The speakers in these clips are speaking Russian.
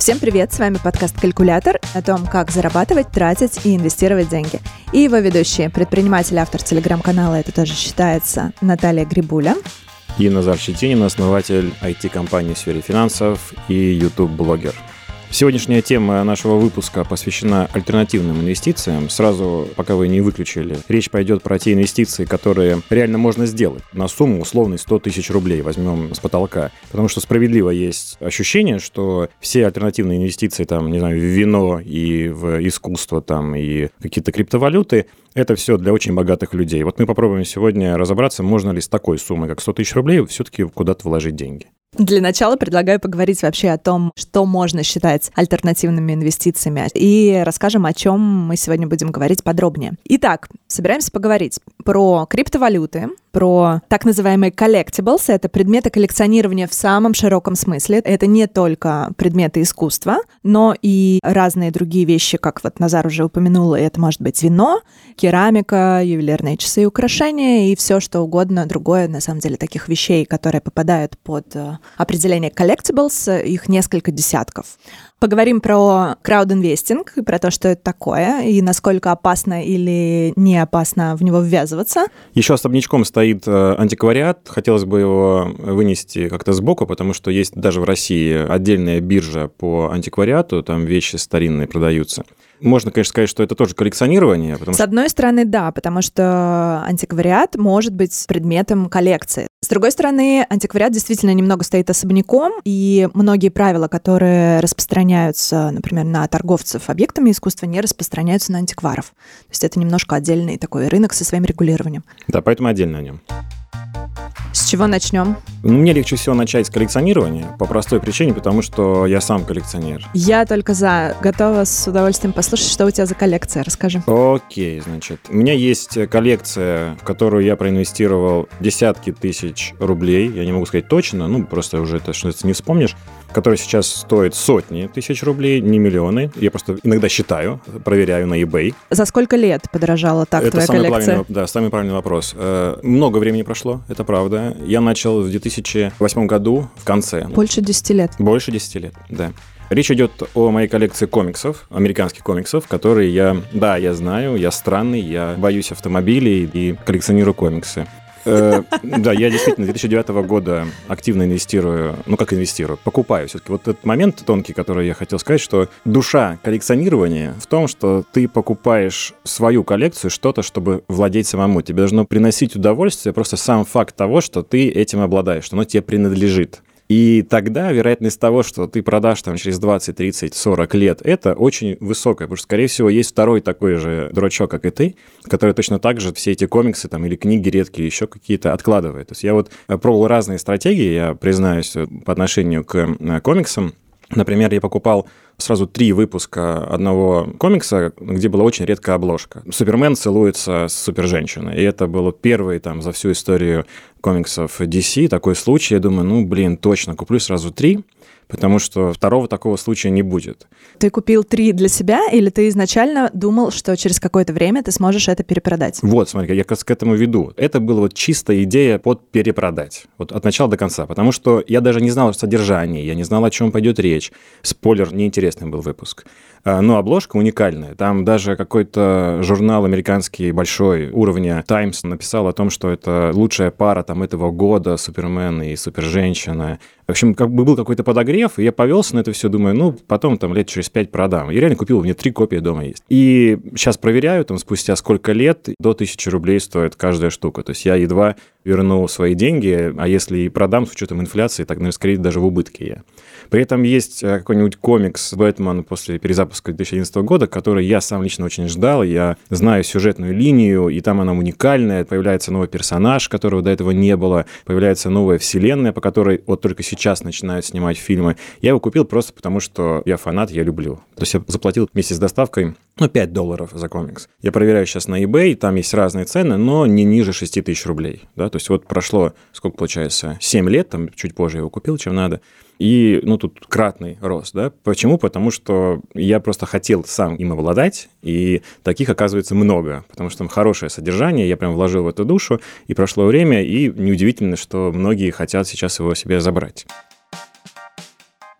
Всем привет, с вами подкаст «Калькулятор» о том, как зарабатывать, тратить и инвестировать деньги. И его ведущие, предприниматель, автор телеграм-канала «Это тоже считается» Наталья Грибуля. И Назар Щетинин, основатель IT-компании в сфере финансов и YouTube-блогер. Сегодняшняя тема нашего выпуска посвящена альтернативным инвестициям. Сразу, пока вы не выключили, речь пойдет про те инвестиции, которые реально можно сделать на сумму условной 100 тысяч рублей, возьмем с потолка. Потому что справедливо есть ощущение, что все альтернативные инвестиции, там, не знаю, в вино и в искусство, там, и какие-то криптовалюты, это все для очень богатых людей. Вот мы попробуем сегодня разобраться, можно ли с такой суммой, как 100 тысяч рублей, все-таки куда-то вложить деньги. Для начала предлагаю поговорить вообще о том, что можно считать альтернативными инвестициями, и расскажем, о чем мы сегодня будем говорить подробнее. Итак, собираемся поговорить про криптовалюты, про так называемые collectibles. Это предметы коллекционирования в самом широком смысле. Это не только предметы искусства, но и разные другие вещи, как вот Назар уже упомянул, это может быть вино, керамика, ювелирные часы и украшения, и все что угодно другое, на самом деле, таких вещей, которые попадают под э, определение collectibles, их несколько десятков. Поговорим про краудинвестинг, про то, что это такое, и насколько опасно или не опасно в него ввязываться. Еще особнячком стоит э, антиквариат. Хотелось бы его вынести как-то сбоку, потому что есть даже в России отдельная биржа по антиквариату, там вещи старинные продаются. Можно, конечно, сказать, что это тоже коллекционирование. Потому С что... одной стороны, да, потому что антиквариат может быть предметом коллекции. С другой стороны, антиквариат действительно немного стоит особняком, и многие правила, которые распространяются, например, на торговцев объектами искусства, не распространяются на антикваров. То есть это немножко отдельный такой рынок со своим регулированием. Да, поэтому отдельно о нем. С чего начнем? Ну, мне легче всего начать с коллекционирования, по простой причине, потому что я сам коллекционер. Я только за. Готова с удовольствием послушать, что у тебя за коллекция. Расскажи. Окей, значит. У меня есть коллекция, в которую я проинвестировал десятки тысяч рублей. Я не могу сказать точно, ну, просто уже это что-то не вспомнишь который сейчас стоит сотни тысяч рублей, не миллионы. Я просто иногда считаю, проверяю на eBay. За сколько лет подорожала так это твоя самый коллекция? Правильный, да, самый правильный вопрос. Э, много времени прошло, это правда. Я начал в 2008 году, в конце. Больше 10 лет. Больше 10 лет, да. Речь идет о моей коллекции комиксов, американских комиксов, которые я, да, я знаю, я странный, я боюсь автомобилей и коллекционирую комиксы. Э, да, я действительно с 2009 года активно инвестирую, ну как инвестирую, покупаю все-таки. Вот этот момент тонкий, который я хотел сказать, что душа коллекционирования в том, что ты покупаешь свою коллекцию, что-то, чтобы владеть самому. Тебе должно приносить удовольствие просто сам факт того, что ты этим обладаешь, что оно тебе принадлежит. И тогда вероятность того, что ты продашь там через 20, 30, 40 лет, это очень высокая, потому что, скорее всего, есть второй такой же дурачок, как и ты, который точно так же все эти комиксы там или книги редкие еще какие-то откладывает. То есть я вот э, пробовал разные стратегии, я признаюсь, э, по отношению к э, комиксам. Например, я покупал сразу три выпуска одного комикса, где была очень редкая обложка. Супермен целуется с суперженщиной. И это было первый там за всю историю комиксов DC такой случай. Я думаю, ну, блин, точно, куплю сразу три потому что второго такого случая не будет. Ты купил три для себя или ты изначально думал, что через какое-то время ты сможешь это перепродать? Вот, смотри, я к этому веду. Это была вот чистая идея под перепродать, вот от начала до конца, потому что я даже не знал о содержании, я не знал, о чем пойдет речь. Спойлер, неинтересный был выпуск. А, но обложка уникальная. Там даже какой-то журнал американский большой уровня Times написал о том, что это лучшая пара там этого года, Супермен и Суперженщина. В общем, как бы был какой-то подогрев, и я повелся на это все, думаю, ну, потом там лет через пять продам. И реально купил, у меня три копии дома есть. И сейчас проверяю, там, спустя сколько лет, до тысячи рублей стоит каждая штука. То есть я едва верну свои деньги, а если и продам с учетом инфляции, так, наверное, скорее даже в убытке я. При этом есть э, какой-нибудь комикс «Бэтмен» после перезапуска 2011 года, который я сам лично очень ждал, я знаю сюжетную линию, и там она уникальная, появляется новый персонаж, которого до этого не было, появляется новая вселенная, по которой вот только сейчас начинают снимать фильмы. Я его купил просто потому, что я фанат, я люблю. То есть я заплатил вместе с доставкой ну, 5 долларов за комикс. Я проверяю сейчас на eBay, там есть разные цены, но не ниже 6 тысяч рублей. Да? То есть вот прошло, сколько получается, 7 лет, там чуть позже его купил, чем надо. И, ну, тут кратный рост, да. Почему? Потому что я просто хотел сам им обладать, и таких, оказывается, много, потому что там хорошее содержание, я прям вложил в эту душу, и прошло время, и неудивительно, что многие хотят сейчас его себе забрать.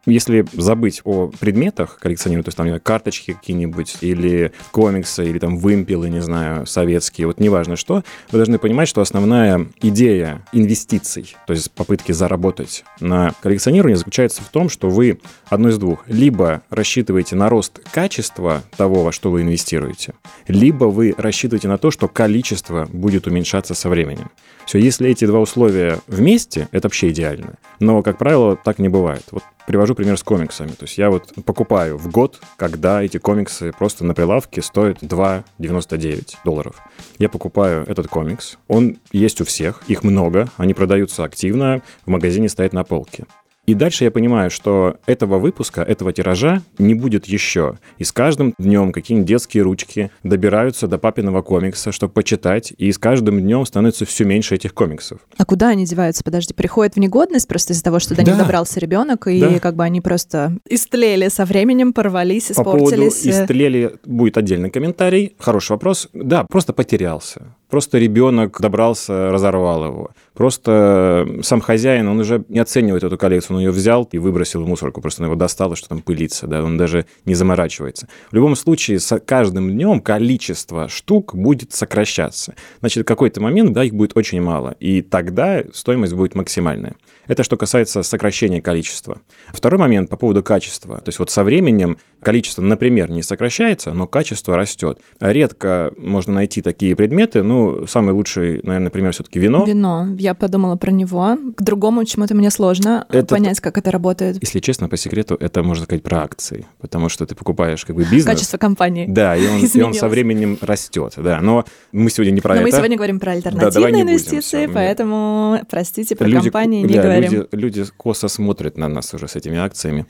Если забыть о предметах коллекционирования, то есть там карточки какие-нибудь, или комиксы, или там вымпелы, не знаю, советские, вот неважно что, вы должны понимать, что основная идея инвестиций, то есть попытки заработать на коллекционировании заключается в том, что вы одно из двух. Либо рассчитываете на рост качества того, во что вы инвестируете, либо вы рассчитываете на то, что количество будет уменьшаться со временем. Все, если эти два условия вместе, это вообще идеально. Но, как правило, так не бывает. Вот привожу пример с комиксами. То есть я вот покупаю в год, когда эти комиксы просто на прилавке стоят 2,99 долларов. Я покупаю этот комикс, он есть у всех, их много, они продаются активно, в магазине стоят на полке. И дальше я понимаю, что этого выпуска, этого тиража не будет еще. И с каждым днем какие-нибудь детские ручки добираются до папиного комикса, чтобы почитать, и с каждым днем становится все меньше этих комиксов. А куда они деваются? Подожди, приходят в негодность просто из-за того, что до да. них добрался ребенок, и да. как бы они просто истлели со временем, порвались, испортились. По поводу истлели будет отдельный комментарий. Хороший вопрос. Да, просто потерялся. Просто ребенок добрался, разорвал его. Просто сам хозяин, он уже не оценивает эту коллекцию, он ее взял и выбросил в мусорку, просто он его достал, что там пылится, да, он даже не заморачивается. В любом случае, с каждым днем количество штук будет сокращаться. Значит, в какой-то момент, да, их будет очень мало, и тогда стоимость будет максимальная. Это что касается сокращения количества. Второй момент по поводу качества. То есть вот со временем количество, например, не сокращается, но качество растет. Редко можно найти такие предметы. Ну, самый лучший, наверное, пример все-таки вино. Вино. Я подумала про него. К другому чему-то мне сложно это, понять, как это работает. Если честно, по секрету, это можно сказать про акции, потому что ты покупаешь как бы бизнес. Качество компании. Да, и он, и он со временем растет. Да, но мы сегодня не про но это. мы сегодня говорим про альтернативные да, инвестиции, будем, поэтому, простите, про люди, компании не да, говорим люди, люди косо смотрят на нас уже с этими акциями.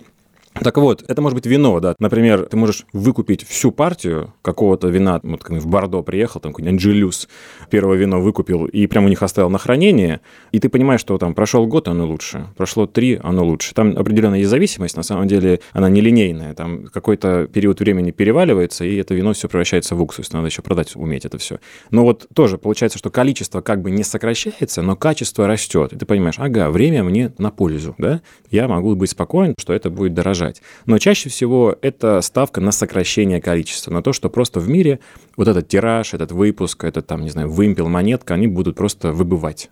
Так вот, это может быть вино, да. Например, ты можешь выкупить всю партию какого-то вина, вот в Бордо приехал, там какой-нибудь Анджелюс, первое вино выкупил и прямо у них оставил на хранение, и ты понимаешь, что там прошел год, оно лучше, прошло три, оно лучше. Там определенная есть зависимость, на самом деле она нелинейная, там какой-то период времени переваливается, и это вино все превращается в уксус, надо еще продать, уметь это все. Но вот тоже получается, что количество как бы не сокращается, но качество растет, и ты понимаешь, ага, время мне на пользу, да, я могу быть спокоен, что это будет дорожать дорожать. Но чаще всего это ставка на сокращение количества, на то, что просто в мире вот этот тираж, этот выпуск, этот там, не знаю, вымпел, монетка, они будут просто выбывать.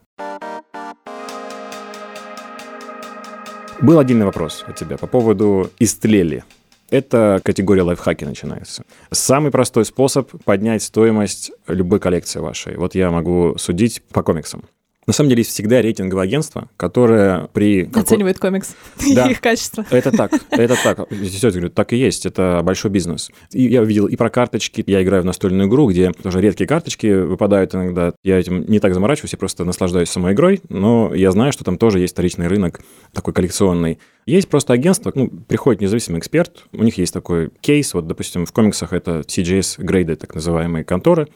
Был отдельный вопрос от тебя по поводу истлели. Это категория лайфхаки начинается. Самый простой способ поднять стоимость любой коллекции вашей. Вот я могу судить по комиксам. На самом деле есть всегда рейтинговое агентство, которое при... Оценивает комикс да, их качество. Это так, это так. Все говорю, так и есть, это большой бизнес. И я увидел и про карточки, я играю в настольную игру, где тоже редкие карточки выпадают иногда. Я этим не так заморачиваюсь, я просто наслаждаюсь самой игрой, но я знаю, что там тоже есть вторичный рынок такой коллекционный. Есть просто агентство, ну, приходит независимый эксперт, у них есть такой кейс, вот, допустим, в комиксах это CGS Grade, так называемые конторы,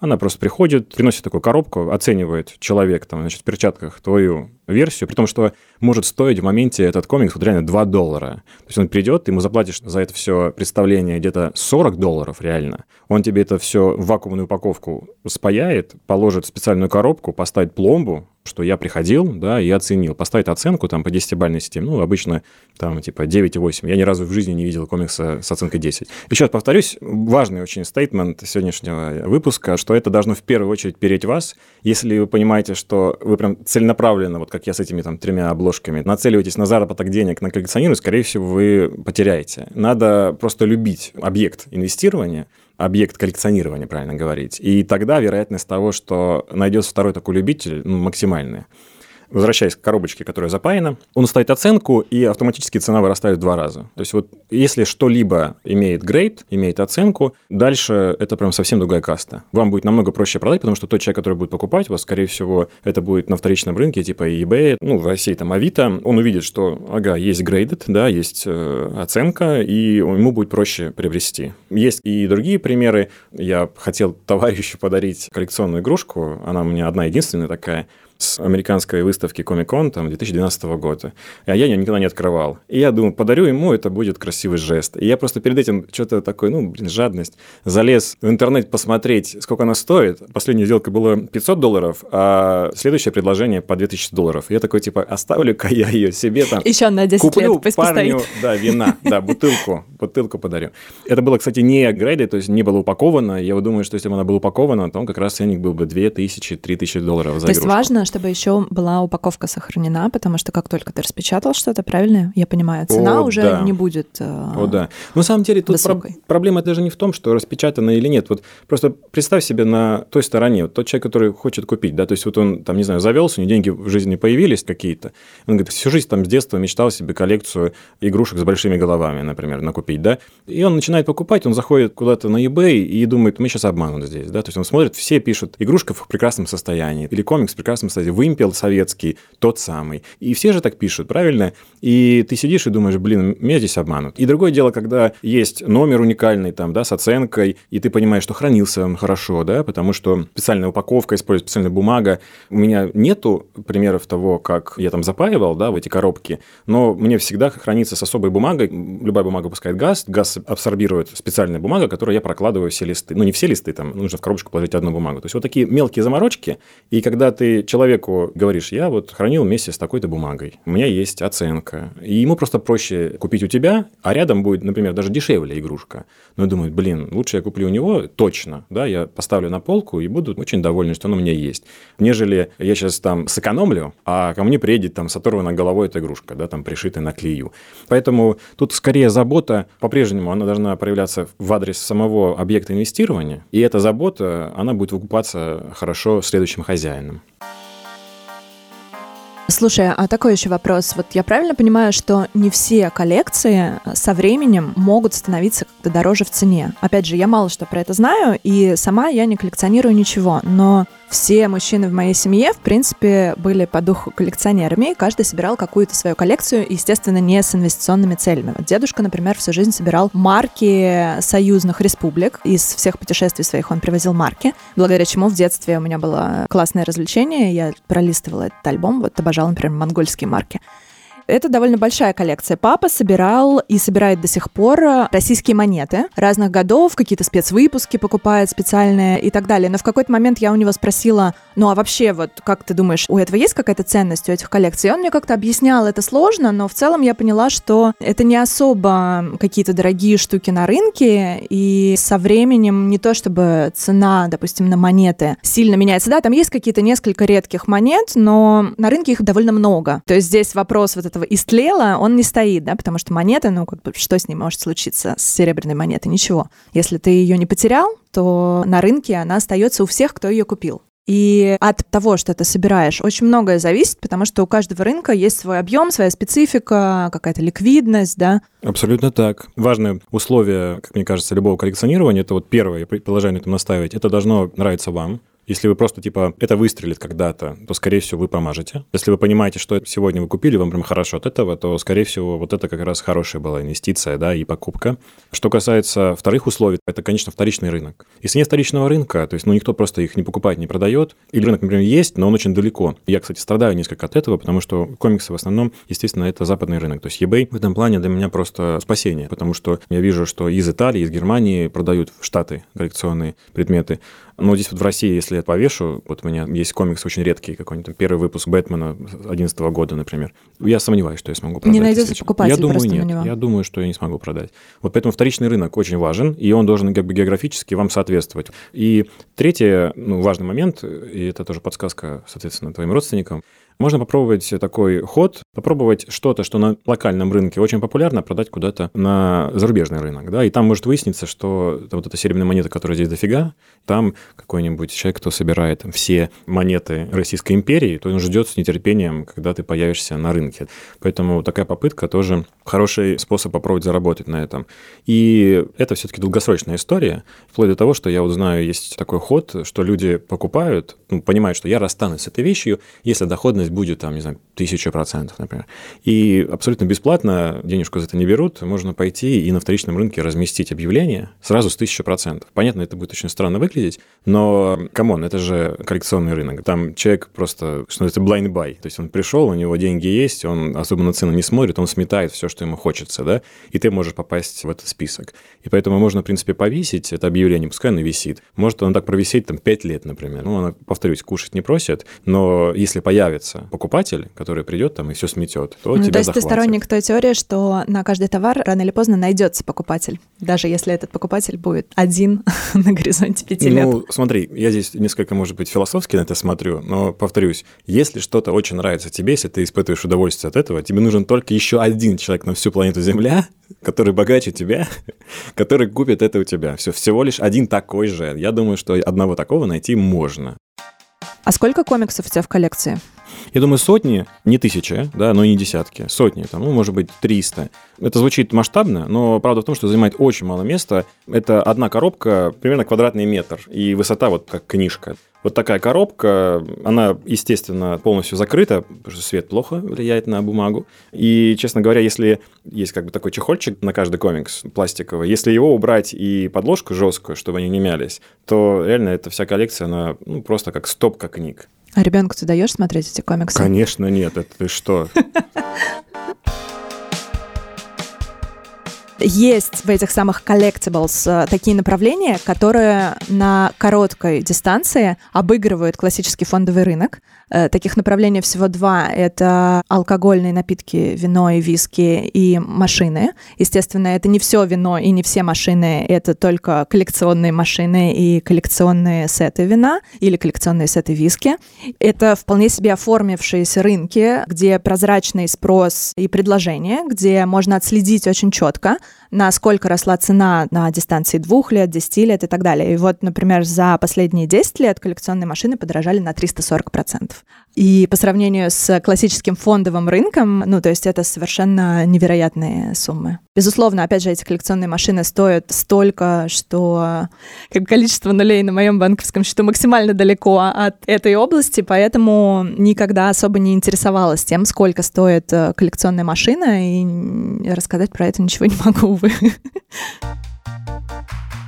она просто приходит, приносит такую коробку, оценивает человек там, значит, в перчатках твою версию, при том, что может стоить в моменте этот комикс вот реально 2 доллара. То есть он придет, ты ему заплатишь за это все представление где-то 40 долларов реально. Он тебе это все в вакуумную упаковку спаяет, положит в специальную коробку, поставит пломбу, что я приходил, да, и оценил. Поставить оценку там по 10-бальной системе, ну, обычно там типа 9,8. Я ни разу в жизни не видел комикса с оценкой 10. Еще раз повторюсь, важный очень стейтмент сегодняшнего выпуска, что это должно в первую очередь переть вас. Если вы понимаете, что вы прям целенаправленно, вот как я с этими там тремя обложками, нацеливаетесь на заработок денег, на коллекционирование, скорее всего, вы потеряете. Надо просто любить объект инвестирования, объект коллекционирования, правильно говорить. И тогда вероятность того, что найдется второй такой любитель, ну, максимальная возвращаясь к коробочке, которая запаяна, он ставит оценку, и автоматически цена вырастает в два раза. То есть вот если что-либо имеет грейд, имеет оценку, дальше это прям совсем другая каста. Вам будет намного проще продать, потому что тот человек, который будет покупать вас, скорее всего, это будет на вторичном рынке, типа eBay, ну, в России там Авито, он увидит, что, ага, есть грейдед, да, есть э, оценка, и ему будет проще приобрести. Есть и другие примеры. Я хотел товарищу подарить коллекционную игрушку, она у меня одна единственная такая, с американской выставки Comic-Con там 2012 года. А я ее никогда не открывал. И я думаю, подарю ему, это будет красивый жест. И я просто перед этим что-то такой, ну, блин, жадность. Залез в интернет посмотреть, сколько она стоит. Последняя сделка была 500 долларов, а следующее предложение по 2000 долларов. И я такой, типа, оставлю-ка я ее себе там. Еще на 10 куплю лет пусть парню, постоит. да, вина, да, бутылку, бутылку подарю. Это было, кстати, не грейды, то есть не было упаковано. Я думаю, что если бы она была упакована, то как раз ценник был бы 2000-3000 долларов за То есть игрушку. важно, чтобы еще была упаковка сохранена, потому что как только ты распечатал что-то, правильно? Я понимаю, цена О, уже да. не будет. э, О, да. Но на самом деле тут про- проблема даже не в том, что распечатано или нет. Вот просто представь себе на той стороне, вот тот человек, который хочет купить, да, то есть вот он там, не знаю, завелся, у него деньги в жизни появились какие-то, он говорит, всю жизнь там с детства мечтал себе коллекцию игрушек с большими головами, например, накупить, да, и он начинает покупать, он заходит куда-то на eBay и думает, мы сейчас обманут здесь, да, то есть он смотрит, все пишут, игрушка в прекрасном состоянии, или комикс в прекрасном состоянии, вымпел советский, тот самый, и все же так пишут, правильно? И ты сидишь и думаешь, блин, меня здесь обманут. И другое дело, когда есть номер уникальный там, да, с оценкой, и ты понимаешь, что хранился он хорошо, да, потому что специальная упаковка, используется специальная бумага. У меня нету примеров того, как я там запаивал, да, в эти коробки, но мне всегда хранится с особой бумагой. Любая бумага пускает газ, газ абсорбирует специальная бумага, которую я прокладываю все листы. Ну, не все листы, там нужно в коробочку положить одну бумагу. То есть вот такие мелкие заморочки, и когда ты человеку говоришь, я вот хранил вместе с такой-то бумагой, у меня есть оценка, и ему просто проще купить у тебя, а рядом будет, например, даже дешевле игрушка. Но он думает, блин, лучше я куплю у него точно, да, я поставлю на полку и буду очень довольны, что она у меня есть, нежели я сейчас там сэкономлю, а ко мне приедет там с оторванной головой эта игрушка, да, там пришитая на клею. Поэтому тут скорее забота, по-прежнему она должна проявляться в адрес самого объекта инвестирования, и эта забота, она будет выкупаться хорошо следующим хозяином. Слушай, а такой еще вопрос. Вот я правильно понимаю, что не все коллекции со временем могут становиться как-то дороже в цене? Опять же, я мало что про это знаю, и сама я не коллекционирую ничего, но все мужчины в моей семье, в принципе, были по духу коллекционерами, и каждый собирал какую-то свою коллекцию, естественно, не с инвестиционными целями. Вот дедушка, например, всю жизнь собирал марки союзных республик. Из всех путешествий своих он привозил марки, благодаря чему в детстве у меня было классное развлечение. Я пролистывала этот альбом, вот обожала, например, монгольские марки. Это довольно большая коллекция. Папа собирал и собирает до сих пор российские монеты разных годов, какие-то спецвыпуски покупает специальные и так далее. Но в какой-то момент я у него спросила, ну а вообще, вот как ты думаешь, у этого есть какая-то ценность у этих коллекций? И он мне как-то объяснял, это сложно, но в целом я поняла, что это не особо какие-то дорогие штуки на рынке, и со временем не то чтобы цена, допустим, на монеты сильно меняется. Да, там есть какие-то несколько редких монет, но на рынке их довольно много. То есть здесь вопрос вот этого истлела, он не стоит, да, потому что монета, ну, как бы, что с ней может случиться с серебряной монетой? Ничего. Если ты ее не потерял, то на рынке она остается у всех, кто ее купил. И от того, что ты собираешь, очень многое зависит, потому что у каждого рынка есть свой объем, своя специфика, какая-то ликвидность, да. Абсолютно так. Важное условие, как мне кажется, любого коллекционирования, это вот первое, я продолжаю на этом настаивать, это должно нравиться вам. Если вы просто, типа, это выстрелит когда-то, то, скорее всего, вы помажете. Если вы понимаете, что сегодня вы купили, вам прям хорошо от этого, то, скорее всего, вот это как раз хорошая была инвестиция, да, и покупка. Что касается вторых условий, это, конечно, вторичный рынок. Если нет вторичного рынка, то есть, ну, никто просто их не покупает, не продает, или рынок, например, есть, но он очень далеко. Я, кстати, страдаю несколько от этого, потому что комиксы в основном, естественно, это западный рынок. То есть eBay в этом плане для меня просто спасение, потому что я вижу, что из Италии, из Германии продают в Штаты коллекционные предметы, но здесь вот в России, если я повешу, вот у меня есть комикс очень редкий, какой-нибудь там первый выпуск Бэтмена 2011 года, например. Я сомневаюсь, что я смогу продать. Не найдется покупатель Я думаю, просто на нет. него. Я думаю, что я не смогу продать. Вот поэтому вторичный рынок очень важен, и он должен как бы географически вам соответствовать. И третий ну, важный момент, и это тоже подсказка, соответственно, твоим родственникам, можно попробовать такой ход, попробовать что-то, что на локальном рынке очень популярно, продать куда-то на зарубежный рынок, да, и там может выясниться, что вот эта серебряная монета, которая здесь дофига, там какой-нибудь человек, кто собирает все монеты Российской империи, то он ждет с нетерпением, когда ты появишься на рынке. Поэтому такая попытка тоже хороший способ попробовать заработать на этом. И это все-таки долгосрочная история, вплоть до того, что я вот знаю, есть такой ход, что люди покупают, ну, понимают, что я расстанусь с этой вещью, если доходность будет, там, не знаю, тысяча процентов, например. И абсолютно бесплатно денежку за это не берут, можно пойти и на вторичном рынке разместить объявление сразу с тысяча процентов. Понятно, это будет очень странно выглядеть, но, come on, это же коллекционный рынок. Там человек просто, что это blind buy, то есть он пришел, у него деньги есть, он особо на цену не смотрит, он сметает все, что ему хочется, да, и ты можешь попасть в этот список. И поэтому можно, в принципе, повесить это объявление, пускай оно висит. Может он так провисеть там 5 лет, например. Ну, она, повторюсь, кушать не просит, но если появится покупатель, который придет там и все сметет, то ну, тебя То есть захватит. ты сторонник той теории, что на каждый товар рано или поздно найдется покупатель, даже если этот покупатель будет один на горизонте пяти лет. Смотри, я здесь несколько, может быть, философски на это смотрю, но повторюсь, если что-то очень нравится тебе, если ты испытываешь удовольствие от этого, тебе нужен только еще один человек на всю планету Земля, который богаче тебя, который купит это у тебя. Все, всего лишь один такой же. Я думаю, что одного такого найти можно. А сколько комиксов у тебя в коллекции? Я думаю, сотни, не тысячи, да, но и не десятки, сотни, там, ну, может быть, 300. Это звучит масштабно, но правда в том, что занимает очень мало места. Это одна коробка, примерно квадратный метр, и высота вот как книжка. Вот такая коробка, она, естественно, полностью закрыта, потому что свет плохо влияет на бумагу. И, честно говоря, если есть как бы такой чехольчик на каждый комикс пластиковый, если его убрать и подложку жесткую, чтобы они не мялись, то реально эта вся коллекция, она ну, просто как стопка книг. А ребенку ты даешь смотреть эти комиксы? Конечно, нет, это ты что? Есть в этих самых collectibles э, такие направления, которые на короткой дистанции обыгрывают классический фондовый рынок. Э, таких направлений всего два. Это алкогольные напитки, вино и виски и машины. Естественно, это не все вино и не все машины, это только коллекционные машины и коллекционные сеты вина или коллекционные сеты виски. Это вполне себе оформившиеся рынки, где прозрачный спрос и предложение, где можно отследить очень четко, насколько росла цена на дистанции двух лет, 10 лет и так далее. И вот, например, за последние 10 лет коллекционные машины подорожали на 340%. И по сравнению с классическим фондовым рынком, ну, то есть это совершенно невероятные суммы. Безусловно, опять же, эти коллекционные машины стоят столько, что как количество нулей на моем банковском счету максимально далеко от этой области, поэтому никогда особо не интересовалась тем, сколько стоит э, коллекционная машина, и рассказать про это ничего не могу, увы.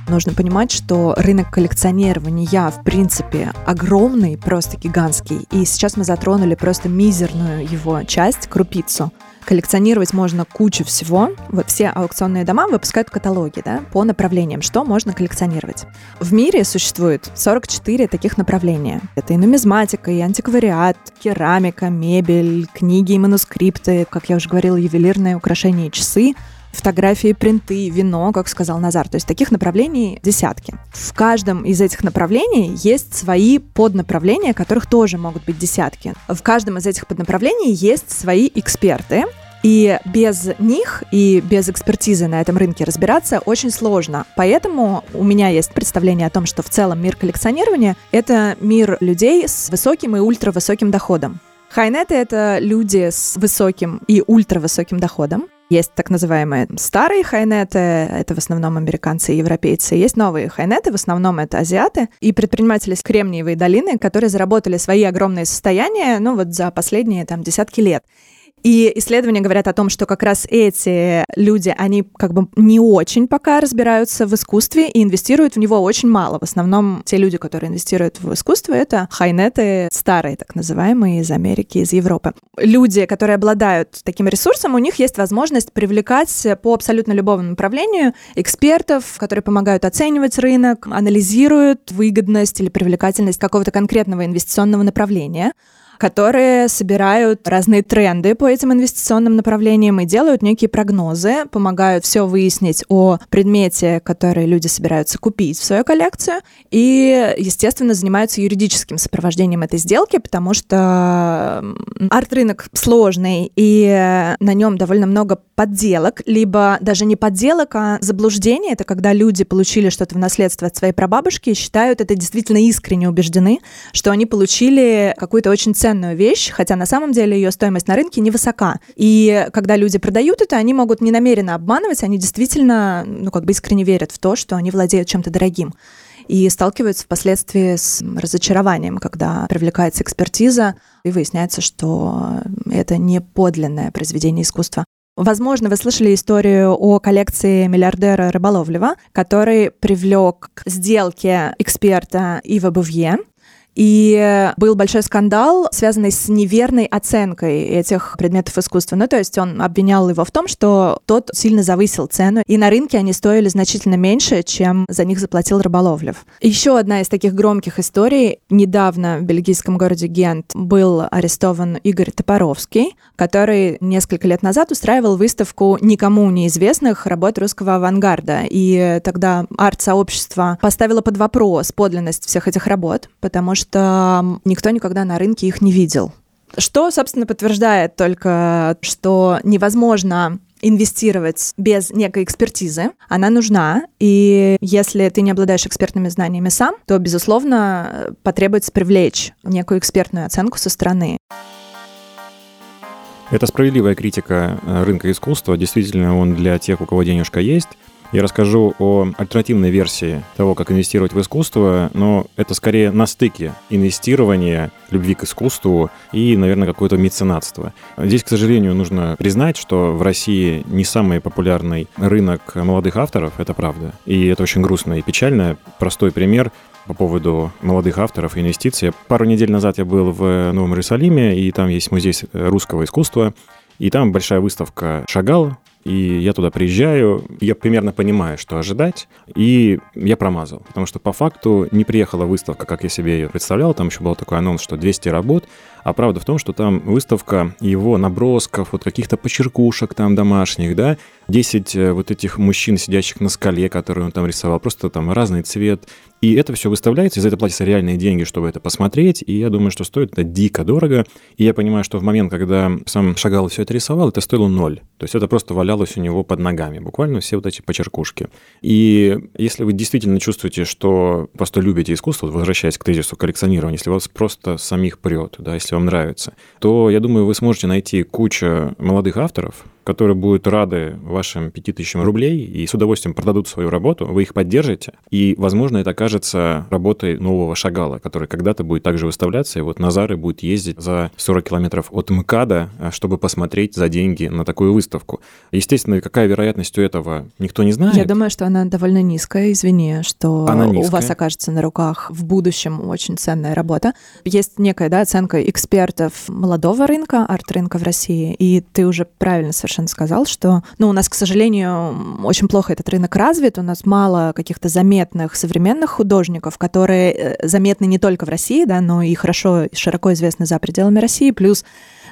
Нужно понимать, что рынок коллекционирования, в принципе, огромный, просто гигантский. И сейчас мы затронули просто мизерную его часть, крупицу. Коллекционировать можно кучу всего. Вот все аукционные дома выпускают каталоги да, по направлениям, что можно коллекционировать. В мире существует 44 таких направления. Это и нумизматика, и антиквариат, керамика, мебель, книги и манускрипты, как я уже говорила, ювелирные украшения и часы, фотографии, принты, вино, как сказал Назар. То есть таких направлений десятки. В каждом из этих направлений есть свои поднаправления, которых тоже могут быть десятки. В каждом из этих поднаправлений есть свои эксперты, и без них и без экспертизы на этом рынке разбираться очень сложно. Поэтому у меня есть представление о том, что в целом мир коллекционирования — это мир людей с высоким и ультравысоким доходом. Хайнеты — это люди с высоким и ультравысоким доходом. Есть так называемые старые хайнеты, это в основном американцы и европейцы. Есть новые хайнеты, в основном это азиаты. И предприниматели с Кремниевой долины, которые заработали свои огромные состояния, ну вот за последние там десятки лет. И исследования говорят о том, что как раз эти люди, они как бы не очень пока разбираются в искусстве и инвестируют в него очень мало. В основном те люди, которые инвестируют в искусство, это хайнеты старые, так называемые, из Америки, из Европы. Люди, которые обладают таким ресурсом, у них есть возможность привлекать по абсолютно любому направлению экспертов, которые помогают оценивать рынок, анализируют выгодность или привлекательность какого-то конкретного инвестиционного направления которые собирают разные тренды по этим инвестиционным направлениям и делают некие прогнозы, помогают все выяснить о предмете, который люди собираются купить в свою коллекцию, и, естественно, занимаются юридическим сопровождением этой сделки, потому что арт-рынок сложный, и на нем довольно много подделок, либо даже не подделок, а заблуждений. Это когда люди получили что-то в наследство от своей прабабушки и считают это действительно искренне убеждены, что они получили какую-то очень ценную ценную вещь, хотя на самом деле ее стоимость на рынке невысока. И когда люди продают это, они могут не намеренно обманывать, они действительно, ну, как бы искренне верят в то, что они владеют чем-то дорогим. и сталкиваются впоследствии с разочарованием, когда привлекается экспертиза, и выясняется, что это не подлинное произведение искусства. Возможно, вы слышали историю о коллекции миллиардера Рыболовлева, который привлек к сделке эксперта Ива Бувье, и был большой скандал, связанный с неверной оценкой этих предметов искусства. Ну, то есть он обвинял его в том, что тот сильно завысил цену, и на рынке они стоили значительно меньше, чем за них заплатил Рыболовлев. Еще одна из таких громких историй. Недавно в бельгийском городе Гент был арестован Игорь Топоровский, который несколько лет назад устраивал выставку никому неизвестных работ русского авангарда. И тогда арт-сообщество поставило под вопрос подлинность всех этих работ, потому что что никто никогда на рынке их не видел. Что, собственно, подтверждает только, что невозможно инвестировать без некой экспертизы. Она нужна, и если ты не обладаешь экспертными знаниями сам, то, безусловно, потребуется привлечь некую экспертную оценку со стороны. Это справедливая критика э, рынка искусства. Действительно, он для тех, у кого денежка есть, я расскажу о альтернативной версии того, как инвестировать в искусство, но это скорее на стыке инвестирования, любви к искусству и, наверное, какое-то меценатство. Здесь, к сожалению, нужно признать, что в России не самый популярный рынок молодых авторов, это правда. И это очень грустно и печально. Простой пример по поводу молодых авторов и инвестиций. Пару недель назад я был в Новом Иерусалиме, и там есть музей русского искусства, и там большая выставка Шагал, и я туда приезжаю, я примерно понимаю, что ожидать, и я промазал, потому что по факту не приехала выставка, как я себе ее представлял, там еще был такой анонс, что 200 работ, а правда в том, что там выставка его набросков, вот каких-то почеркушек там домашних, да, 10 э, вот этих мужчин, сидящих на скале, которые он там рисовал, просто там разный цвет. И это все выставляется, и за это платятся реальные деньги, чтобы это посмотреть. И я думаю, что стоит это дико дорого. И я понимаю, что в момент, когда сам Шагал все это рисовал, это стоило ноль. То есть это просто валялось у него под ногами, буквально все вот эти почеркушки. И если вы действительно чувствуете, что просто любите искусство, возвращаясь к тезису коллекционирования, если вас просто самих прет, да, если вам нравится, то я думаю, вы сможете найти кучу молодых авторов, которые будут рады вашим 5000 рублей и с удовольствием продадут свою работу, вы их поддержите, и, возможно, это окажется работой нового Шагала, который когда-то будет также выставляться, и вот Назары будет ездить за 40 километров от МКАДа, а, чтобы посмотреть за деньги на такую выставку. Естественно, какая вероятность у этого, никто не знает. Я думаю, что она довольно низкая, извини, что она низкая. у вас окажется на руках в будущем очень ценная работа. Есть некая да, оценка экспертов молодого рынка, арт-рынка в России, и ты уже правильно совершенно совершенно сказал, что, ну, у нас, к сожалению, очень плохо этот рынок развит, у нас мало каких-то заметных современных художников, которые э, заметны не только в России, да, но и хорошо, широко известны за пределами России, плюс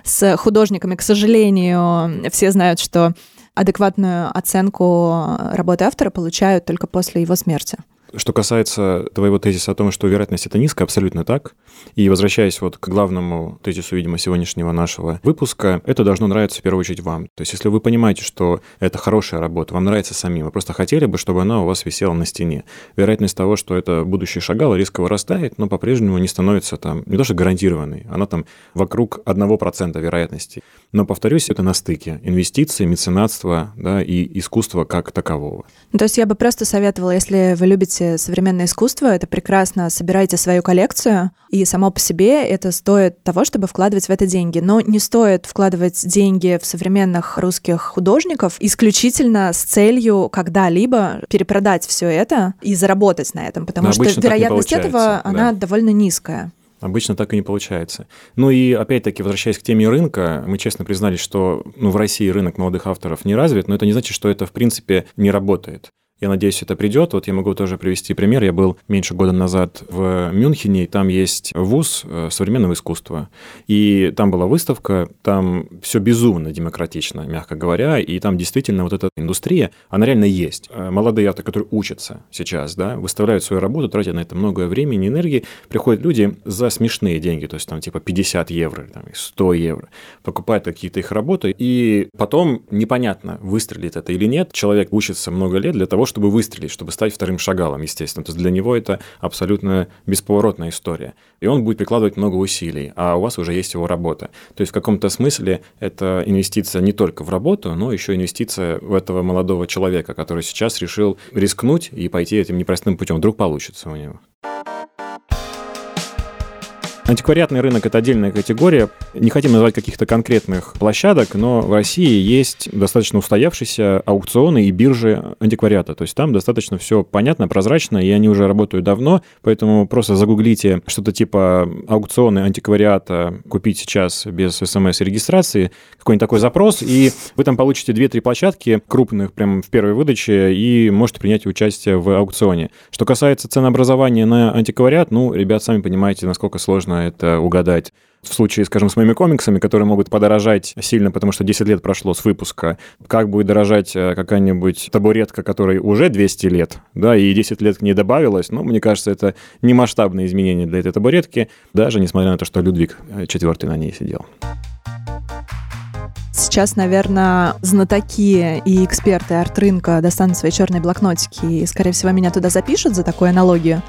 с художниками, к сожалению, все знают, что адекватную оценку работы автора получают только после его смерти. Что касается твоего тезиса о том, что вероятность это низкая, абсолютно так. И возвращаясь вот к главному тезису, видимо, сегодняшнего нашего выпуска, это должно нравиться в первую очередь вам. То есть если вы понимаете, что это хорошая работа, вам нравится самим, вы просто хотели бы, чтобы она у вас висела на стене. Вероятность того, что это будущий шагал, резко вырастает, но по-прежнему не становится там, не то что гарантированной, она там вокруг 1% вероятности. Но, повторюсь, это на стыке инвестиции, меценатства да, и искусства как такового. Ну, то есть я бы просто советовала, если вы любите современное искусство, это прекрасно, собирайте свою коллекцию, и само по себе это стоит того, чтобы вкладывать в это деньги. Но не стоит вкладывать деньги в современных русских художников исключительно с целью когда-либо перепродать все это и заработать на этом, потому Но что вероятность этого, да. она довольно низкая. Обычно так и не получается. Ну и опять-таки, возвращаясь к теме рынка, мы честно признались, что ну, в России рынок молодых авторов не развит, но это не значит, что это в принципе не работает. Я надеюсь, это придет. Вот я могу тоже привести пример. Я был меньше года назад в Мюнхене, и там есть вуз э, современного искусства. И там была выставка, там все безумно демократично, мягко говоря, и там действительно вот эта индустрия, она реально есть. Э, молодые авторы, которые учатся сейчас, да, выставляют свою работу, тратят на это много времени, энергии, приходят люди за смешные деньги, то есть там типа 50 евро, там, 100 евро, покупают какие-то их работы, и потом непонятно, выстрелит это или нет. Человек учится много лет для того, чтобы выстрелить, чтобы стать вторым шагалом, естественно. То есть для него это абсолютно бесповоротная история. И он будет прикладывать много усилий, а у вас уже есть его работа. То есть в каком-то смысле это инвестиция не только в работу, но еще инвестиция в этого молодого человека, который сейчас решил рискнуть и пойти этим непростым путем. Вдруг получится у него. Антиквариатный рынок – это отдельная категория. Не хотим называть каких-то конкретных площадок, но в России есть достаточно устоявшиеся аукционы и биржи антиквариата. То есть там достаточно все понятно, прозрачно, и они уже работают давно, поэтому просто загуглите что-то типа аукционы антиквариата купить сейчас без смс-регистрации, какой-нибудь такой запрос, и вы там получите 2-3 площадки крупных прям в первой выдаче и можете принять участие в аукционе. Что касается ценообразования на антиквариат, ну, ребят, сами понимаете, насколько сложно это угадать. В случае, скажем, с моими комиксами, которые могут подорожать сильно, потому что 10 лет прошло с выпуска, как будет дорожать э, какая-нибудь табуретка, которой уже 200 лет, да, и 10 лет к ней добавилось, ну, мне кажется, это не масштабные изменения для этой табуретки, даже несмотря на то, что Людвиг IV э, на ней сидел. Сейчас, наверное, знатоки и эксперты арт-рынка достанут свои черные блокнотики и, скорее всего, меня туда запишут за такую аналогию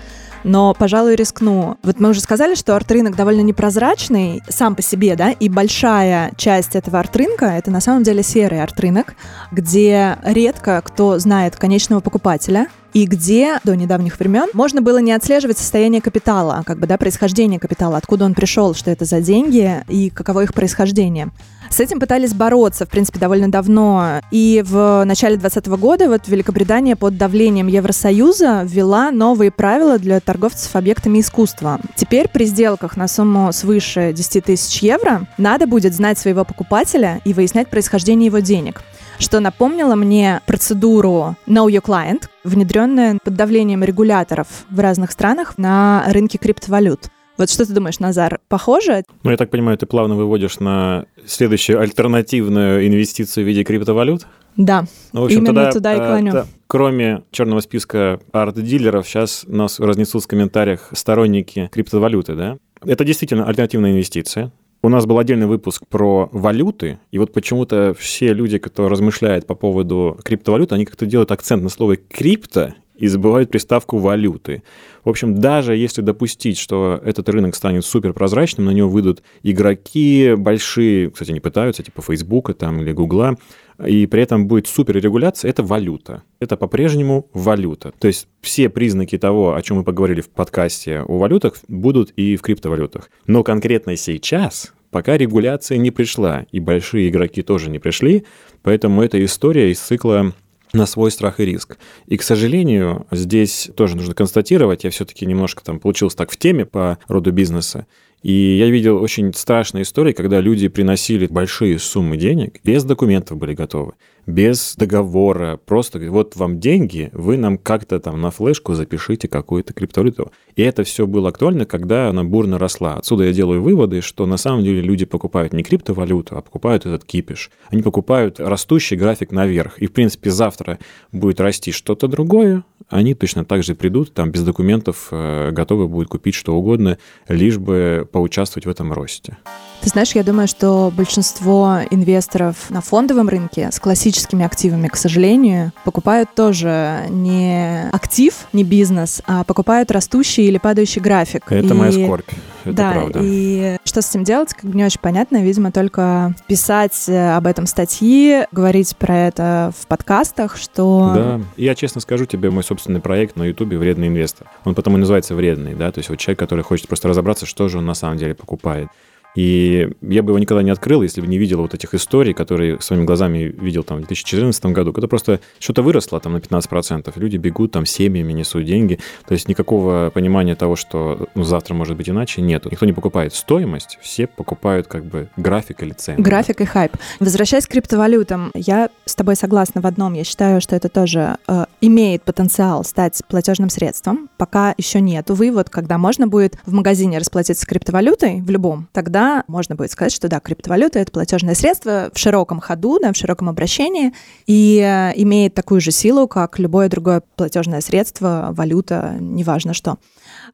но, пожалуй, рискну. Вот мы уже сказали, что арт-рынок довольно непрозрачный сам по себе, да, и большая часть этого арт-рынка — это на самом деле серый арт-рынок, где редко кто знает конечного покупателя, и где до недавних времен можно было не отслеживать состояние капитала, как бы, да, происхождение капитала, откуда он пришел, что это за деньги и каково их происхождение. С этим пытались бороться, в принципе, довольно давно. И в начале 2020 года вот Великобритания под давлением Евросоюза ввела новые правила для торговцев объектами искусства. Теперь при сделках на сумму свыше 10 тысяч евро надо будет знать своего покупателя и выяснять происхождение его денег что напомнило мне процедуру Know Your Client, внедренная под давлением регуляторов в разных странах на рынке криптовалют. Вот что ты думаешь, Назар, похоже? Ну, я так понимаю, ты плавно выводишь на следующую альтернативную инвестицию в виде криптовалют? Да, ну, в общем, именно тогда, туда и э, клоню. Э, кроме черного списка арт-дилеров, сейчас нас разнесут в комментариях сторонники криптовалюты, да? Это действительно альтернативная инвестиция. У нас был отдельный выпуск про валюты, и вот почему-то все люди, кто размышляет по поводу криптовалют, они как-то делают акцент на слово «крипто» и забывают приставку «валюты». В общем, даже если допустить, что этот рынок станет суперпрозрачным, на него выйдут игроки большие, кстати, не пытаются, типа Фейсбука там или Гугла, и при этом будет суперрегуляция, это валюта. Это по-прежнему валюта. То есть все признаки того, о чем мы поговорили в подкасте о валютах, будут и в криптовалютах. Но конкретно сейчас пока регуляция не пришла, и большие игроки тоже не пришли, поэтому эта история из цикла на свой страх и риск. И, к сожалению, здесь тоже нужно констатировать, я все-таки немножко там получился так в теме по роду бизнеса, и я видел очень страшные истории, когда люди приносили большие суммы денег, без документов были готовы, без договора, просто вот вам деньги, вы нам как-то там на флешку запишите какую-то криптовалюту. И это все было актуально, когда она бурно росла. Отсюда я делаю выводы, что на самом деле люди покупают не криптовалюту, а покупают этот кипиш. Они покупают растущий график наверх. И, в принципе, завтра будет расти что-то другое, они точно так же придут, там без документов э, готовы будут купить что угодно, лишь бы поучаствовать в этом росте. Ты знаешь, я думаю, что большинство инвесторов на фондовом рынке с классическими активами, к сожалению, покупают тоже не актив, не бизнес, а покупают растущий или падающий график. Это и... моя скорбь. Это да, правда. и что с этим делать, как бы не очень понятно. Видимо, только писать э, об этом статьи, говорить про это в подкастах, что... Да, я честно скажу тебе, мой собственный проект на Ютубе «Вредный инвестор». Он потому и называется «Вредный», да, то есть вот человек, который хочет просто разобраться, что же он на самом деле покупает. И я бы его никогда не открыл, если бы не видел вот этих историй, которые своими глазами видел там в 2014 году, когда просто что-то выросло там на 15%, люди бегут там семьями, несут деньги, то есть никакого понимания того, что ну, завтра может быть иначе, нету. Никто не покупает стоимость, все покупают как бы график или цену. График да. и хайп. Возвращаясь к криптовалютам, я с тобой согласна в одном. Я считаю, что это тоже э, имеет потенциал стать платежным средством. Пока еще нет. Увы, вот когда можно будет в магазине расплатиться криптовалютой, в любом, тогда тогда можно будет сказать, что да, криптовалюта — это платежное средство в широком ходу, да, в широком обращении, и э, имеет такую же силу, как любое другое платежное средство, валюта, неважно что.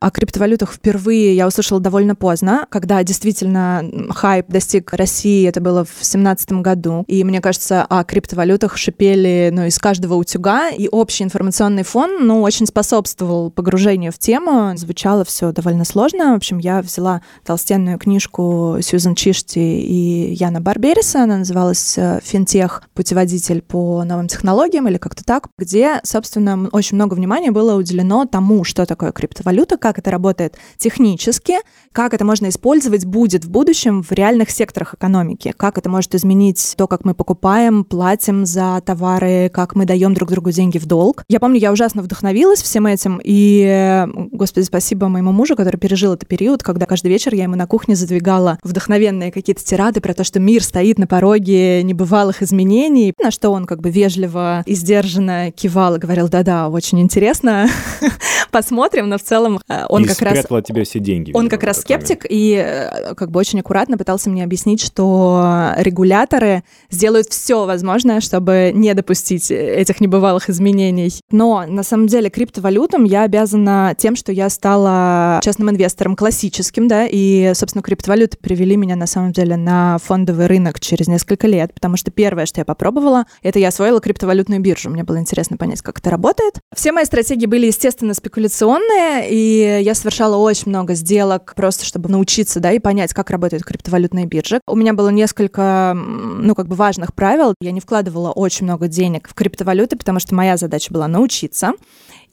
О криптовалютах впервые я услышала довольно поздно, когда действительно хайп достиг России, это было в 2017 году. И мне кажется, о криптовалютах шипели ну, из каждого утюга, и общий информационный фон, ну, очень способствовал погружению в тему. Звучало все довольно сложно. В общем, я взяла толстенную книжку Сьюзан Чишти и Яна Барбериса, она называлась э, «Финтех. Путеводитель по новым технологиям» или как-то так, где, собственно, очень много внимания было уделено тому, что такое криптовалюта, как это работает технически, как это можно использовать будет в будущем в реальных секторах экономики, как это может изменить то, как мы покупаем, платим за товары, как мы даем друг другу деньги в долг. Я помню, я ужасно вдохновилась всем этим, и, господи, спасибо моему мужу, который пережил этот период, когда каждый вечер я ему на кухне задвигала вдохновенные какие-то тирады про то, что мир стоит на пороге небывалых изменений, на что он как бы вежливо и сдержанно кивал и говорил, да-да, очень интересно, посмотрим, но в целом э, он и как раз... тебя все деньги. Он как раз скептик и э, как бы очень аккуратно пытался мне объяснить, что регуляторы сделают все возможное, чтобы не допустить этих небывалых изменений. Но на самом деле криптовалютам я обязана тем, что я стала частным инвестором классическим, да, и, собственно, криптовалюты привели меня на самом деле на фондовый рынок через несколько лет, потому что первое, что я попробовала, это я освоила криптовалютную биржу. Мне было интересно понять, как это работает. Все мои стратегии были, естественно, спекуляционные, и я совершала очень много сделок просто, чтобы научиться, да, и понять, как работают криптовалютные биржи. У меня было несколько, ну, как бы важных правил. Я не вкладывала очень много денег в криптовалюты, потому что моя задача была научиться.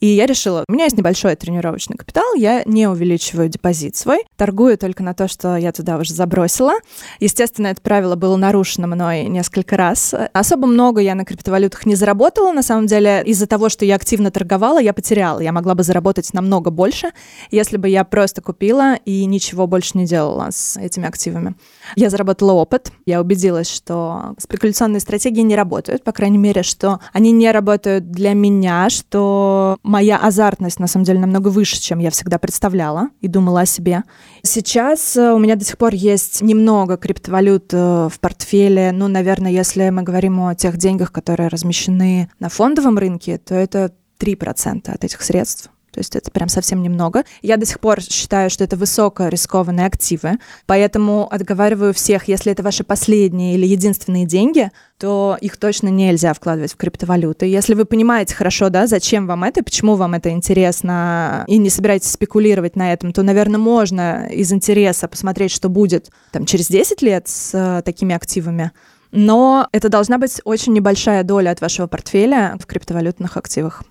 И я решила, у меня есть небольшой тренировочный капитал, я не увеличиваю депозит свой, торгую только на то, что я туда уже забросила. Естественно, это правило было нарушено мной несколько раз. Особо много я на криптовалютах не заработала, на самом деле, из-за того, что я активно торговала, я потеряла. Я могла бы заработать намного больше, если бы я просто купила и ничего больше не делала с этими активами. Я заработала опыт, я убедилась, что спекуляционные стратегии не работают, по крайней мере, что они не работают для меня, что моя азартность, на самом деле, намного выше, чем я всегда представляла и думала о себе. Сейчас э, у меня до сих пор есть немного криптовалют э, в портфеле. Ну, наверное, если мы говорим о тех деньгах, которые размещены на фондовом рынке, то это 3% от этих средств. То есть это прям совсем немного. Я до сих пор считаю, что это высокорискованные активы, поэтому отговариваю всех, если это ваши последние или единственные деньги, то их точно нельзя вкладывать в криптовалюты. Если вы понимаете хорошо, да, зачем вам это, почему вам это интересно, и не собираетесь спекулировать на этом, то, наверное, можно из интереса посмотреть, что будет там, через 10 лет с э, такими активами. Но это должна быть очень небольшая доля от вашего портфеля в криптовалютных активах.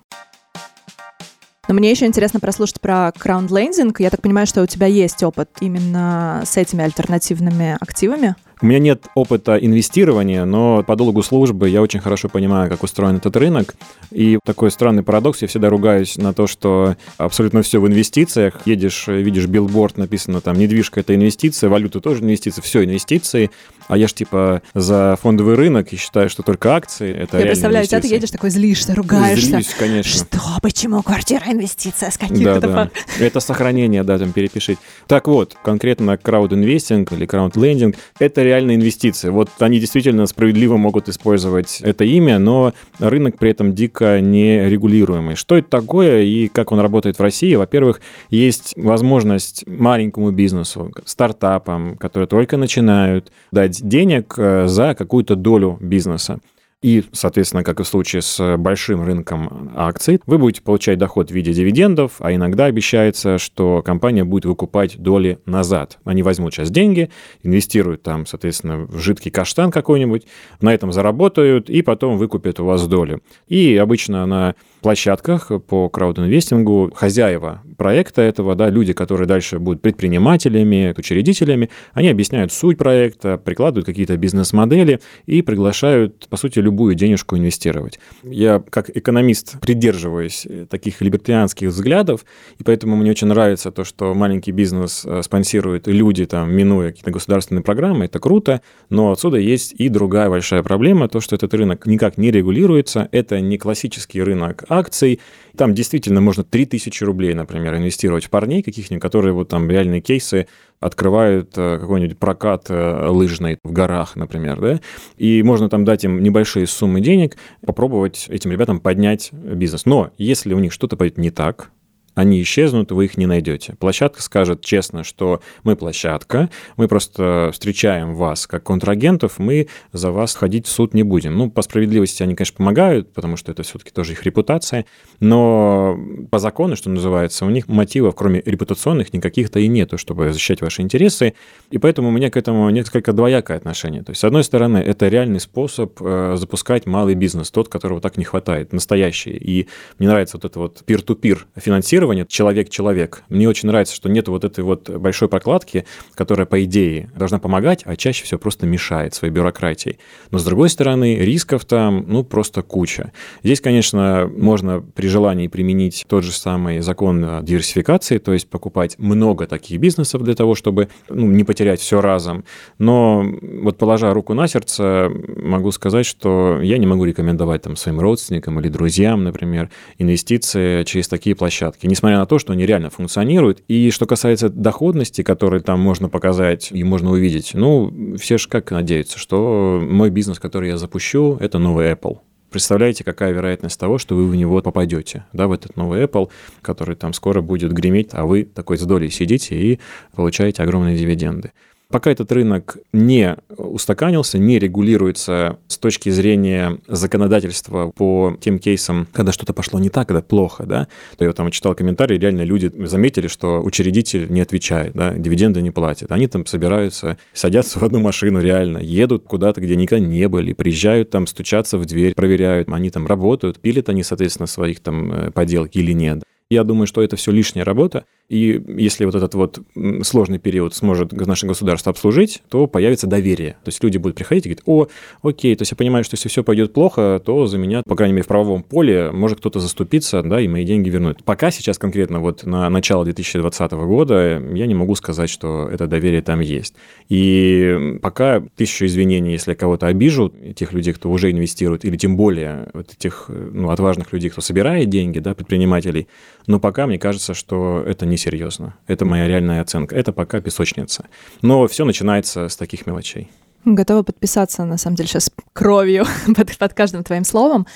Но мне еще интересно прослушать про краунд-лендинг. Я так понимаю, что у тебя есть опыт именно с этими альтернативными активами. У меня нет опыта инвестирования, но по долгу службы я очень хорошо понимаю, как устроен этот рынок. И такой странный парадокс, я всегда ругаюсь на то, что абсолютно все в инвестициях. Едешь, видишь билборд, написано там, недвижка — это инвестиция, валюта тоже инвестиция, все инвестиции. А я ж типа за фондовый рынок и считаю, что только акции — это Я представляю, тебя ты едешь такой злишься, ругаешься. Злюсь, конечно. Что, почему квартира инвестиция с каких-то... Да, да. Это сохранение, да, там перепишите. Так вот, конкретно краудинвестинг или краудлендинг — это реальные инвестиции. Вот они действительно справедливо могут использовать это имя, но рынок при этом дико нерегулируемый. Что это такое и как он работает в России? Во-первых, есть возможность маленькому бизнесу, стартапам, которые только начинают, дать денег э, за какую-то долю бизнеса. И, соответственно, как и в случае с большим рынком акций, вы будете получать доход в виде дивидендов, а иногда обещается, что компания будет выкупать доли назад. Они возьмут сейчас деньги, инвестируют там, соответственно, в жидкий каштан какой-нибудь, на этом заработают и потом выкупят у вас долю. И обычно на площадках по краудинвестингу. Хозяева проекта этого, да, люди, которые дальше будут предпринимателями, учредителями, они объясняют суть проекта, прикладывают какие-то бизнес-модели и приглашают, по сути, любую денежку инвестировать. Я, как экономист, придерживаюсь таких либертарианских взглядов, и поэтому мне очень нравится то, что маленький бизнес э, спонсирует люди, там, минуя какие-то государственные программы, это круто, но отсюда есть и другая большая проблема, то, что этот рынок никак не регулируется, это не классический рынок акций. Там действительно можно 3000 рублей, например, инвестировать в парней каких-нибудь, которые вот там реальные кейсы открывают э, какой-нибудь прокат э, лыжный в горах, например, да, и можно там дать им небольшие суммы денег, попробовать этим ребятам поднять бизнес. Но если у них что-то пойдет не так, они исчезнут, вы их не найдете. Площадка скажет честно, что мы площадка, мы просто встречаем вас как контрагентов, мы за вас ходить в суд не будем. Ну, по справедливости они, конечно, помогают, потому что это все-таки тоже их репутация, но по закону, что называется, у них мотивов, кроме репутационных, никаких-то и нету, чтобы защищать ваши интересы, и поэтому у меня к этому несколько двоякое отношение. То есть, с одной стороны, это реальный способ э, запускать малый бизнес, тот, которого так не хватает, настоящий. И мне нравится вот это вот peer-to-peer финансирование, человек-человек. Мне очень нравится, что нет вот этой вот большой прокладки, которая, по идее, должна помогать, а чаще всего просто мешает своей бюрократией. Но, с другой стороны, рисков там, ну, просто куча. Здесь, конечно, можно при желании применить тот же самый закон диверсификации, то есть покупать много таких бизнесов для того, чтобы ну, не потерять все разом. Но вот положа руку на сердце, могу сказать, что я не могу рекомендовать там своим родственникам или друзьям, например, инвестиции через такие площадки, несмотря на то, что они реально функционируют. И что касается доходности, которые там можно показать и можно увидеть, ну, все же как надеются, что мой бизнес, который я запущу, это новый Apple представляете, какая вероятность того, что вы в него попадете, да, в этот новый Apple, который там скоро будет греметь, а вы такой с долей сидите и получаете огромные дивиденды. Пока этот рынок не устаканился, не регулируется с точки зрения законодательства по тем кейсам, когда что-то пошло не так, когда плохо, да, то я там читал комментарии, реально люди заметили, что учредитель не отвечает, да, дивиденды не платят. Они там собираются, садятся в одну машину реально, едут куда-то, где никогда не были, приезжают там, стучатся в дверь, проверяют, они там работают, пилят они, соответственно, своих там э, поделки или нет. Я думаю, что это все лишняя работа, и если вот этот вот сложный период сможет наше государство обслужить, то появится доверие. То есть люди будут приходить и говорить, о, окей, то есть я понимаю, что если все пойдет плохо, то за меня, по крайней мере, в правовом поле может кто-то заступиться, да, и мои деньги вернуть. Пока сейчас конкретно вот на начало 2020 года я не могу сказать, что это доверие там есть. И пока тысячу извинений, если я кого-то обижу, тех людей, кто уже инвестирует, или тем более вот этих ну, отважных людей, кто собирает деньги, да, предпринимателей, но пока мне кажется, что это несерьезно. Это моя реальная оценка. Это пока песочница. Но все начинается с таких мелочей. Готова подписаться, на самом деле, сейчас кровью под, под каждым твоим словом.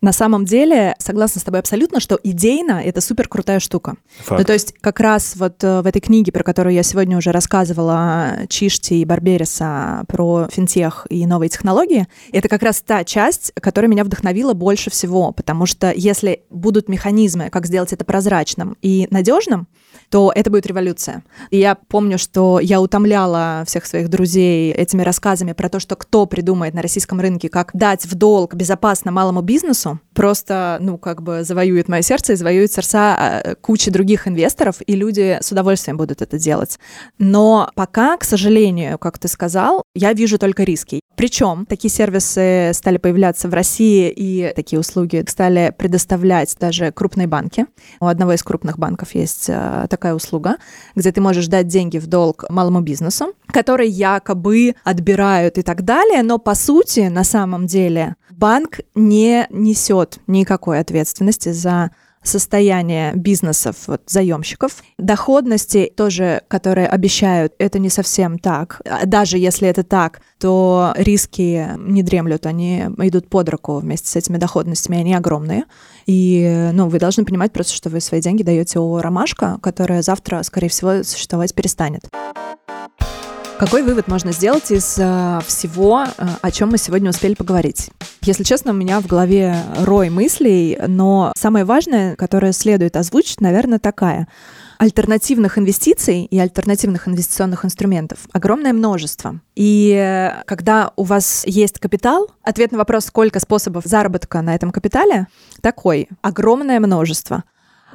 На самом деле, согласна с тобой абсолютно, что идейно это супер крутая штука. Факт. Ну, то есть как раз вот э, в этой книге, про которую я сегодня уже рассказывала, Чишти и Барбериса про финтех и новые технологии, это как раз та часть, которая меня вдохновила больше всего, потому что если будут механизмы, как сделать это прозрачным и надежным, то это будет революция. И я помню, что я утомляла всех своих друзей этими рассказами про то, что кто придумает на российском рынке, как дать в долг безопасно малому бизнесу, просто, ну, как бы завоюет мое сердце и завоюет сердца а, кучи других инвесторов, и люди с удовольствием будут это делать. Но пока, к сожалению, как ты сказал, я вижу только риски. Причем такие сервисы стали появляться в России, и такие услуги стали предоставлять даже крупные банки. У одного из крупных банков есть а, такая услуга, где ты можешь дать деньги в долг малому бизнесу, который якобы отбирают и так далее, но по сути, на самом деле, банк не несет никакой ответственности за состояние бизнесов, вот, заемщиков. Доходности тоже, которые обещают, это не совсем так. А даже если это так, то риски не дремлют, они идут под руку вместе с этими доходностями, они огромные. И ну, вы должны понимать просто, что вы свои деньги даете у ромашка, которая завтра, скорее всего, существовать перестанет. Какой вывод можно сделать из э, всего, э, о чем мы сегодня успели поговорить? Если честно, у меня в голове рой мыслей, но самое важное, которое следует озвучить, наверное, такая. Альтернативных инвестиций и альтернативных инвестиционных инструментов огромное множество. И э, когда у вас есть капитал, ответ на вопрос, сколько способов заработка на этом капитале, такой. Огромное множество.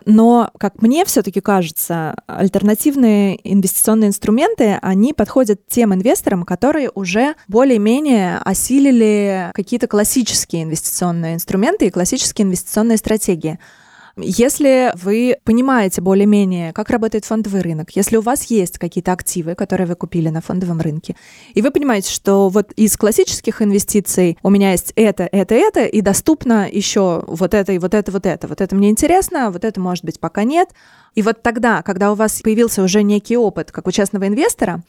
Но, как мне все-таки кажется, альтернативные инвестиционные инструменты, они подходят тем инвесторам, которые уже более-менее осилили какие-то классические инвестиционные инструменты и классические инвестиционные стратегии. Если вы понимаете более-менее, как работает фондовый рынок, если у вас есть какие-то активы, которые вы купили на фондовом рынке, и вы понимаете, что вот из классических инвестиций у меня есть это, это, это, и доступно еще вот это и вот это, вот это. Вот это мне интересно, вот это, может быть, пока нет. И вот тогда, когда у вас появился уже некий опыт, как у частного инвестора,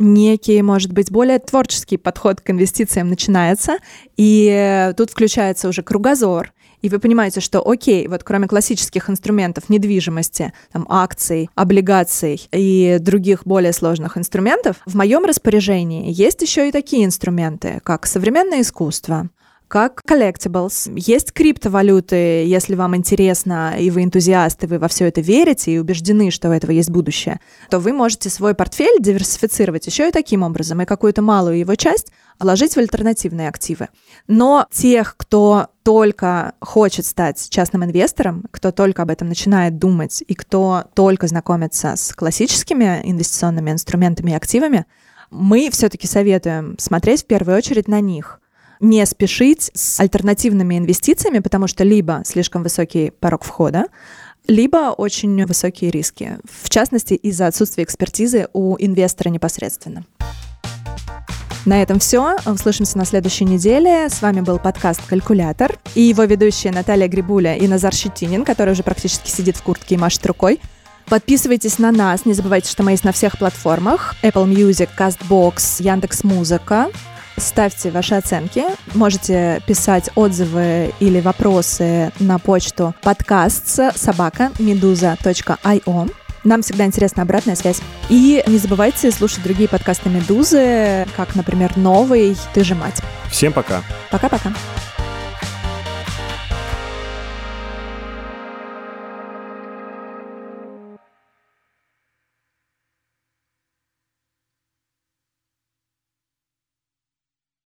некий, может быть, более творческий подход к инвестициям начинается, и тут включается уже кругозор, и вы понимаете, что окей, вот кроме классических инструментов недвижимости, там, акций, облигаций и других более сложных инструментов, в моем распоряжении есть еще и такие инструменты, как современное искусство, как collectibles. Есть криптовалюты, если вам интересно, и вы энтузиасты, вы во все это верите и убеждены, что у этого есть будущее, то вы можете свой портфель диверсифицировать еще и таким образом, и какую-то малую его часть вложить в альтернативные активы. Но тех, кто только хочет стать частным инвестором, кто только об этом начинает думать и кто только знакомится с классическими инвестиционными инструментами и активами, мы все-таки советуем смотреть в первую очередь на них не спешить с альтернативными инвестициями, потому что либо слишком высокий порог входа, либо очень высокие риски, в частности из-за отсутствия экспертизы у инвестора непосредственно. На этом все. Услышимся на следующей неделе. С вами был подкаст «Калькулятор» и его ведущие Наталья Грибуля и Назар Щетинин, который уже практически сидит в куртке и машет рукой. Подписывайтесь на нас. Не забывайте, что мы есть на всех платформах. Apple Music, CastBox, Яндекс.Музыка. Ставьте ваши оценки. Можете писать отзывы или вопросы на почту подкаст собака медуза.io. Нам всегда интересна обратная связь. И не забывайте слушать другие подкасты «Медузы», как, например, новый «Ты же мать». Всем пока. Пока-пока.